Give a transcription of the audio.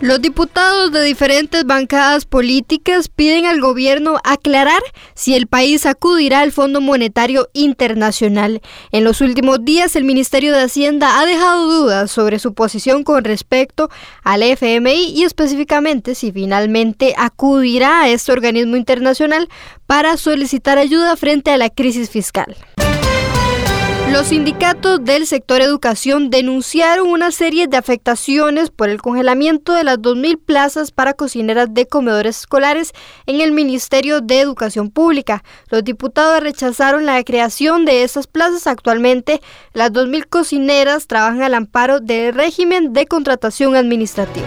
Los diputados de diferentes bancadas políticas piden al gobierno aclarar si el país acudirá al Fondo Monetario Internacional. En los últimos días, el Ministerio de Hacienda ha dejado dudas sobre su posición con respecto al FMI y específicamente si finalmente acudirá a este organismo internacional para solicitar ayuda frente a la crisis fiscal. Los sindicatos del sector educación denunciaron una serie de afectaciones por el congelamiento de las 2.000 plazas para cocineras de comedores escolares en el Ministerio de Educación Pública. Los diputados rechazaron la creación de esas plazas. Actualmente, las 2.000 cocineras trabajan al amparo del régimen de contratación administrativa.